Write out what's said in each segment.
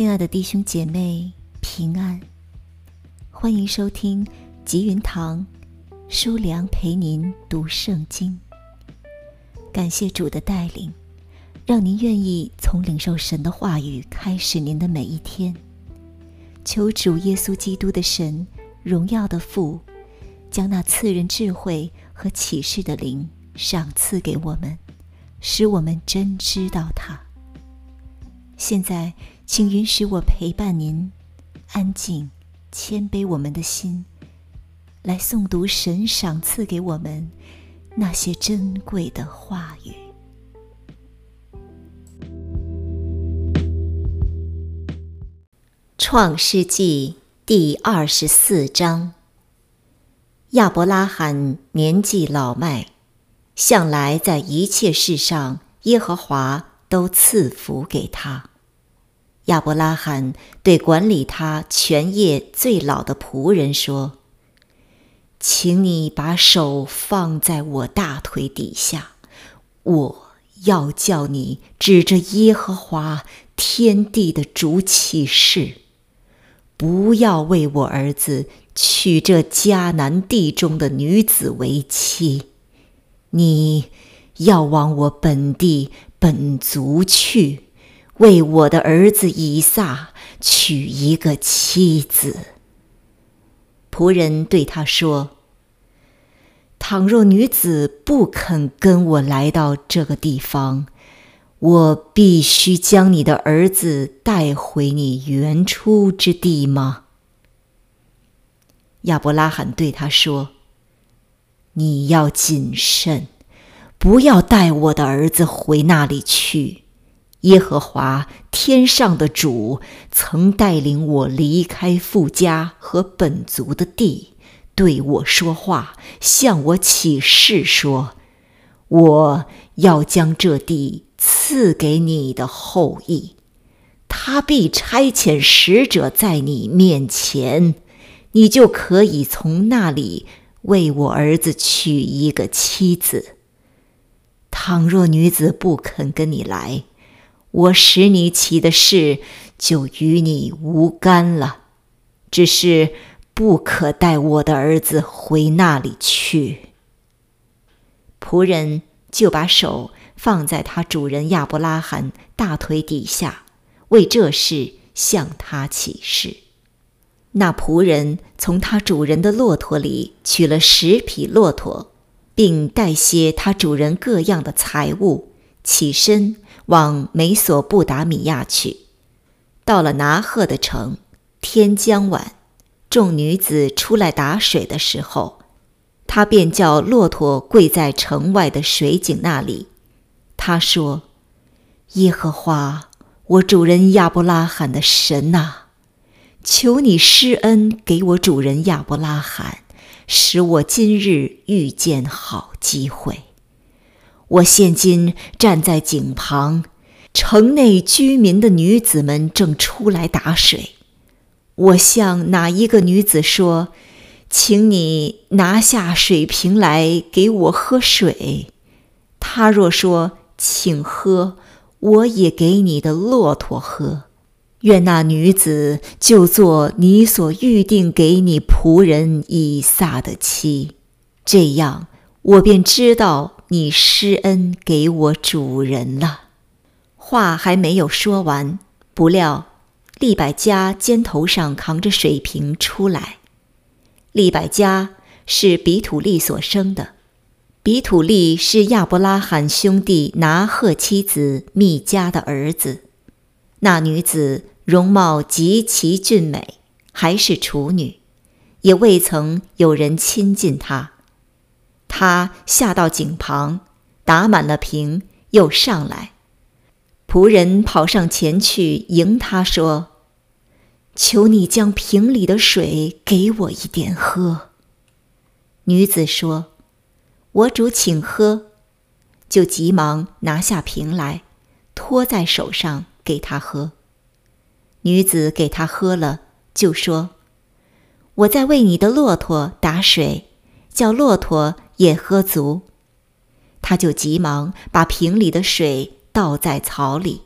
亲爱的弟兄姐妹，平安！欢迎收听吉云堂书良陪您读圣经。感谢主的带领，让您愿意从领受神的话语开始您的每一天。求主耶稣基督的神，荣耀的父，将那赐人智慧和启示的灵赏赐给我们，使我们真知道他。现在，请允许我陪伴您，安静、谦卑我们的心，来诵读神赏赐给我们那些珍贵的话语。创世纪第二十四章。亚伯拉罕年纪老迈，向来在一切事上，耶和华都赐福给他。亚伯拉罕对管理他全业最老的仆人说：“请你把手放在我大腿底下，我要叫你指着耶和华天地的主起誓，不要为我儿子娶这迦南地中的女子为妻。你要往我本地本族去。”为我的儿子以撒娶一个妻子。仆人对他说：“倘若女子不肯跟我来到这个地方，我必须将你的儿子带回你原出之地吗？”亚伯拉罕对他说：“你要谨慎，不要带我的儿子回那里去。”耶和华天上的主曾带领我离开富家和本族的地，对我说话，向我起誓说：“我要将这地赐给你的后裔，他必差遣使者在你面前，你就可以从那里为我儿子娶一个妻子。倘若女子不肯跟你来，”我使你起的事就与你无干了，只是不可带我的儿子回那里去。仆人就把手放在他主人亚伯拉罕大腿底下，为这事向他起誓。那仆人从他主人的骆驼里取了十匹骆驼，并带些他主人各样的财物，起身。往美索不达米亚去，到了拿赫的城，天将晚，众女子出来打水的时候，他便叫骆驼跪在城外的水井那里。他说：“耶和华，我主人亚伯拉罕的神呐，求你施恩给我主人亚伯拉罕，使我今日遇见好机会。”我现今站在井旁，城内居民的女子们正出来打水。我向哪一个女子说：“请你拿下水瓶来给我喝水。”她若说：“请喝，我也给你的骆驼喝。”愿那女子就做你所预定给你仆人以撒的妻。这样，我便知道。你施恩给我主人了。话还没有说完，不料利百加肩头上扛着水瓶出来。利百加是比土利所生的，比土利是亚伯拉罕兄弟拿鹤妻子密加的儿子。那女子容貌极其俊美，还是处女，也未曾有人亲近她。他下到井旁，打满了瓶，又上来。仆人跑上前去迎他说：“求你将瓶里的水给我一点喝。”女子说：“我主请喝。”就急忙拿下瓶来，托在手上给他喝。女子给他喝了，就说：“我在为你的骆驼打水，叫骆驼。”也喝足，他就急忙把瓶里的水倒在槽里，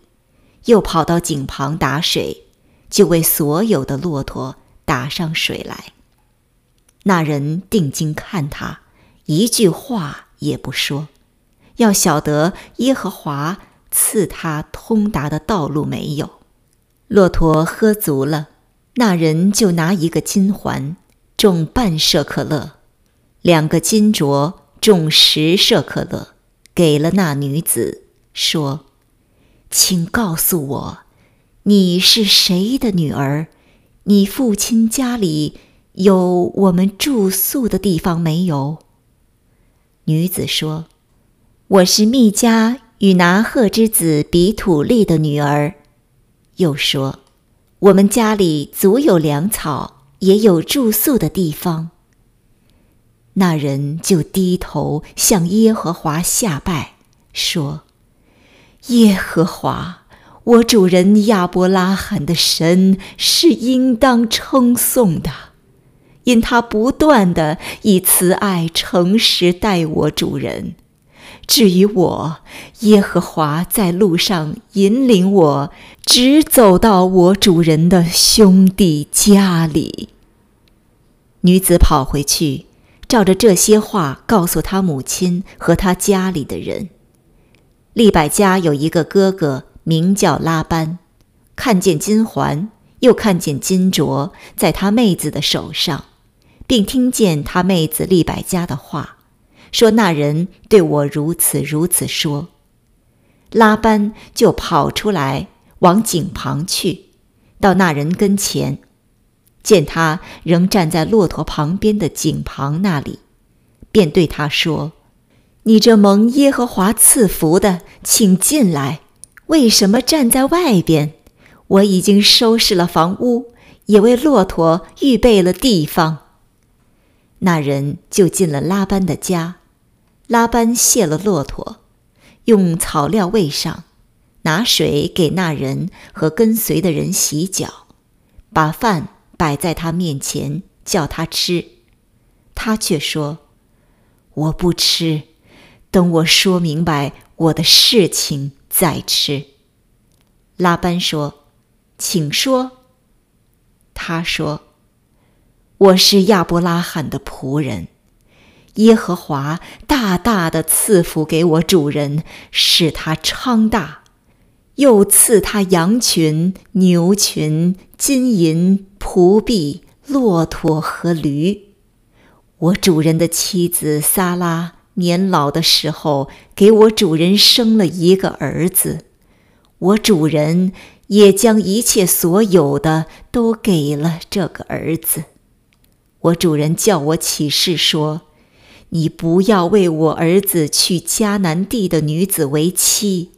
又跑到井旁打水，就为所有的骆驼打上水来。那人定睛看他，一句话也不说，要晓得耶和华赐他通达的道路没有。骆驼喝足了，那人就拿一个金环，重半舍克勒，两个金镯，重十舍克勒，给了那女子，说：“请告诉我，你是谁的女儿？你父亲家里？”有我们住宿的地方没有？女子说：“我是密加与拿赫之子比土利的女儿。”又说：“我们家里足有粮草，也有住宿的地方。”那人就低头向耶和华下拜，说：“耶和华，我主人亚伯拉罕的神是应当称颂的。”因他不断的以慈爱、诚实待我主人，至于我，耶和华在路上引领我，直走到我主人的兄弟家里。女子跑回去，照着这些话告诉他母亲和他家里的人。利百家有一个哥哥，名叫拉班，看见金环，又看见金镯在他妹子的手上。并听见他妹子利百加的话，说：“那人对我如此如此说。”拉班就跑出来往井旁去，到那人跟前，见他仍站在骆驼旁边的井旁那里，便对他说：“你这蒙耶和华赐福的，请进来。为什么站在外边？我已经收拾了房屋，也为骆驼预备了地方。”那人就进了拉班的家，拉班卸了骆驼，用草料喂上，拿水给那人和跟随的人洗脚，把饭摆在他面前叫他吃，他却说：“我不吃，等我说明白我的事情再吃。”拉班说：“请说。”他说。我是亚伯拉罕的仆人，耶和华大大的赐福给我主人，使他昌大，又赐他羊群、牛群、金银、仆婢、骆驼和驴。我主人的妻子撒拉年老的时候，给我主人生了一个儿子，我主人也将一切所有的都给了这个儿子。我主人叫我起誓说：“你不要为我儿子娶迦南地的女子为妻，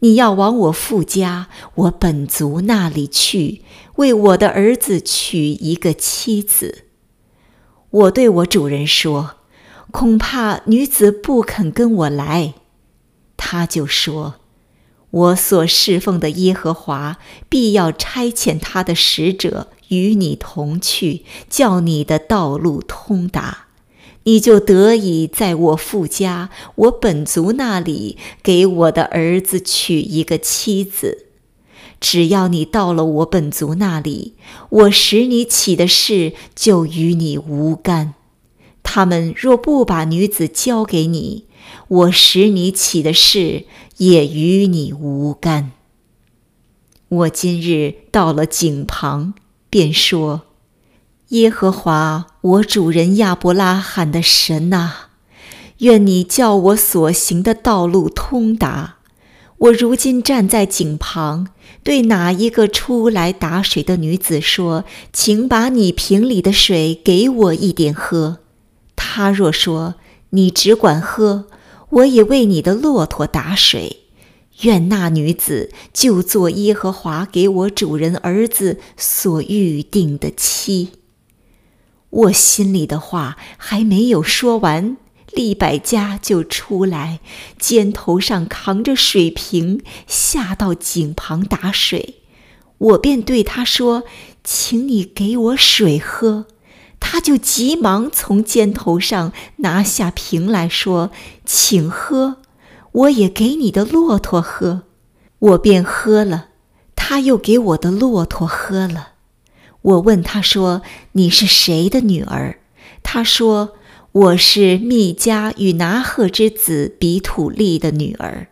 你要往我父家、我本族那里去，为我的儿子娶一个妻子。”我对我主人说：“恐怕女子不肯跟我来。”他就说：“我所侍奉的耶和华必要差遣他的使者。”与你同去，叫你的道路通达，你就得以在我父家、我本族那里给我的儿子娶一个妻子。只要你到了我本族那里，我使你起的事就与你无干。他们若不把女子交给你，我使你起的事也与你无干。我今日到了井旁。便说：“耶和华我主人亚伯拉罕的神呐，愿你叫我所行的道路通达。我如今站在井旁，对哪一个出来打水的女子说：‘请把你瓶里的水给我一点喝。’她若说：‘你只管喝，我也为你的骆驼打水。’”愿那女子就做耶和华给我主人儿子所预定的妻。我心里的话还没有说完，利百加就出来，肩头上扛着水瓶，下到井旁打水。我便对他说：“请你给我水喝。”他就急忙从肩头上拿下瓶来说：“请喝。”我也给你的骆驼喝，我便喝了。他又给我的骆驼喝了。我问他说：“你是谁的女儿？”他说：“我是密加与拿赫之子比土利的女儿。”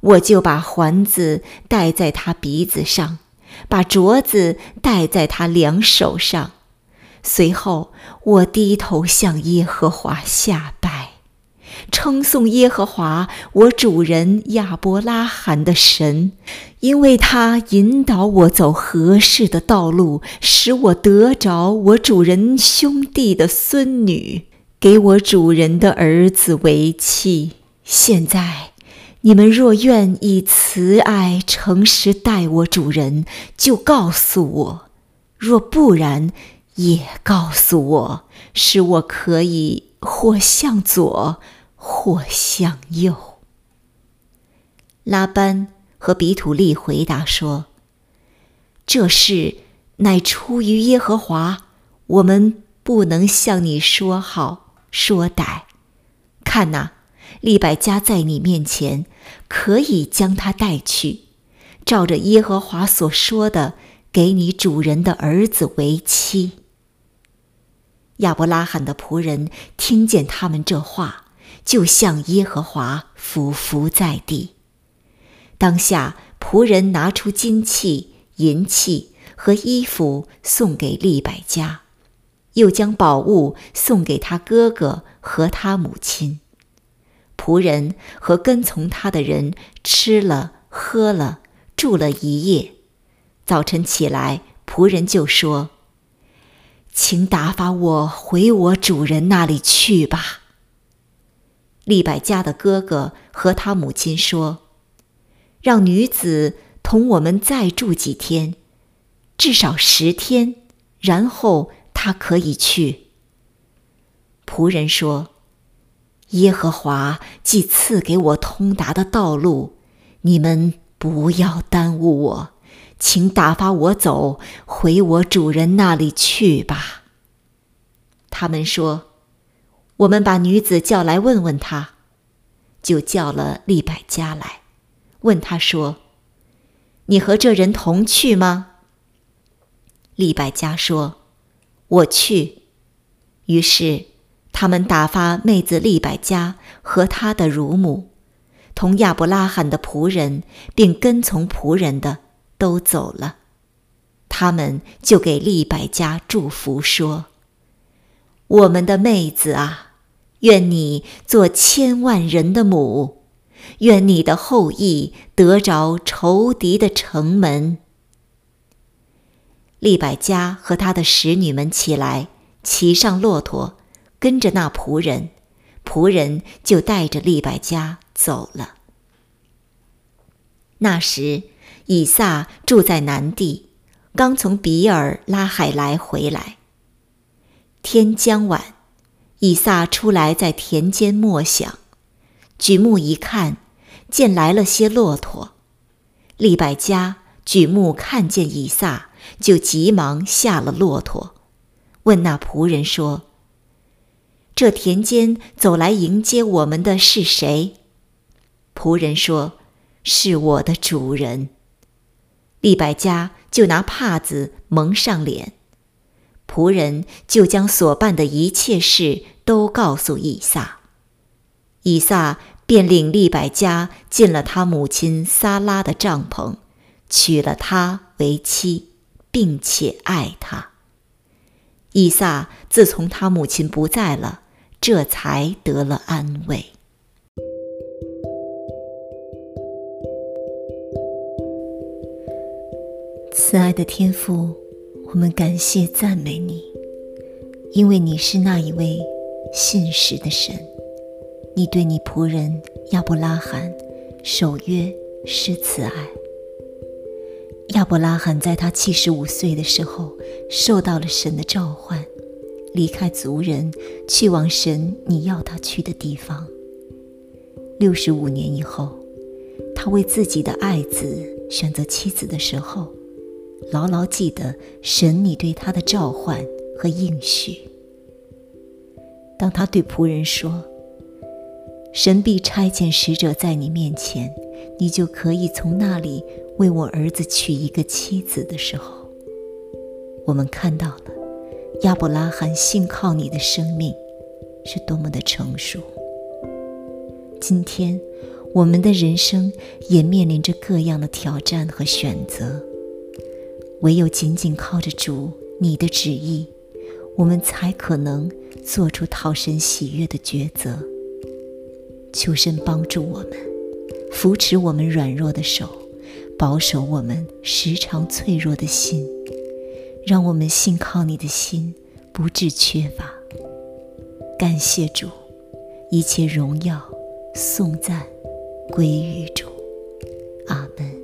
我就把环子戴在他鼻子上，把镯子戴在他两手上。随后，我低头向耶和华下。称颂耶和华，我主人亚伯拉罕的神，因为他引导我走合适的道路，使我得着我主人兄弟的孙女，给我主人的儿子为妻。现在，你们若愿以慈爱诚实待我主人，就告诉我；若不然，也告诉我，使我可以或向左。或向右。拉班和比土利回答说：“这事乃出于耶和华，我们不能向你说好说歹。看哪，利百加在你面前，可以将他带去，照着耶和华所说的，给你主人的儿子为妻。”亚伯拉罕的仆人听见他们这话。就向耶和华俯伏在地。当下仆人拿出金器、银器和衣服送给利百加，又将宝物送给他哥哥和他母亲。仆人和跟从他的人吃了、喝了，住了一夜。早晨起来，仆人就说：“请打发我回我主人那里去吧。”利百加的哥哥和他母亲说：“让女子同我们再住几天，至少十天，然后她可以去。”仆人说：“耶和华既赐给我通达的道路，你们不要耽误我，请打发我走回我主人那里去吧。”他们说。我们把女子叫来问问她，就叫了利百加来，问他说：“你和这人同去吗？”利百加说：“我去。”于是他们打发妹子利百加和他的乳母，同亚伯拉罕的仆人，并跟从仆人的都走了。他们就给利百加祝福说。我们的妹子啊，愿你做千万人的母，愿你的后裔得着仇敌的城门。利百加和他的使女们起来，骑上骆驼，跟着那仆人，仆人就带着利百加走了。那时，以撒住在南地，刚从比尔拉海来回来。天将晚，以撒出来在田间默想，举目一看，见来了些骆驼。利百加举目看见以撒，就急忙下了骆驼，问那仆人说：“这田间走来迎接我们的是谁？”仆人说：“是我的主人。”利百加就拿帕子蒙上脸。仆人就将所办的一切事都告诉以撒，以撒便领利百加进了他母亲撒拉的帐篷，娶了她为妻，并且爱她。以撒自从他母亲不在了，这才得了安慰。慈爱的天父。我们感谢赞美你，因为你是那一位信实的神。你对你仆人亚伯拉罕守约施慈爱。亚伯拉罕在他七十五岁的时候，受到了神的召唤，离开族人，去往神你要他去的地方。六十五年以后，他为自己的爱子选择妻子的时候。牢牢记得神你对他的召唤和应许。当他对仆人说：“神必差遣使者在你面前，你就可以从那里为我儿子娶一个妻子的时候，我们看到了亚伯拉罕信靠你的生命是多么的成熟。今天，我们的人生也面临着各样的挑战和选择，唯有紧紧靠着主你的旨意，我们才可能做出讨神喜悦的抉择。求神帮助我们，扶持我们软弱的手，保守我们时常脆弱的心，让我们信靠你的心不致缺乏。感谢主，一切荣耀、颂赞归于主。阿门。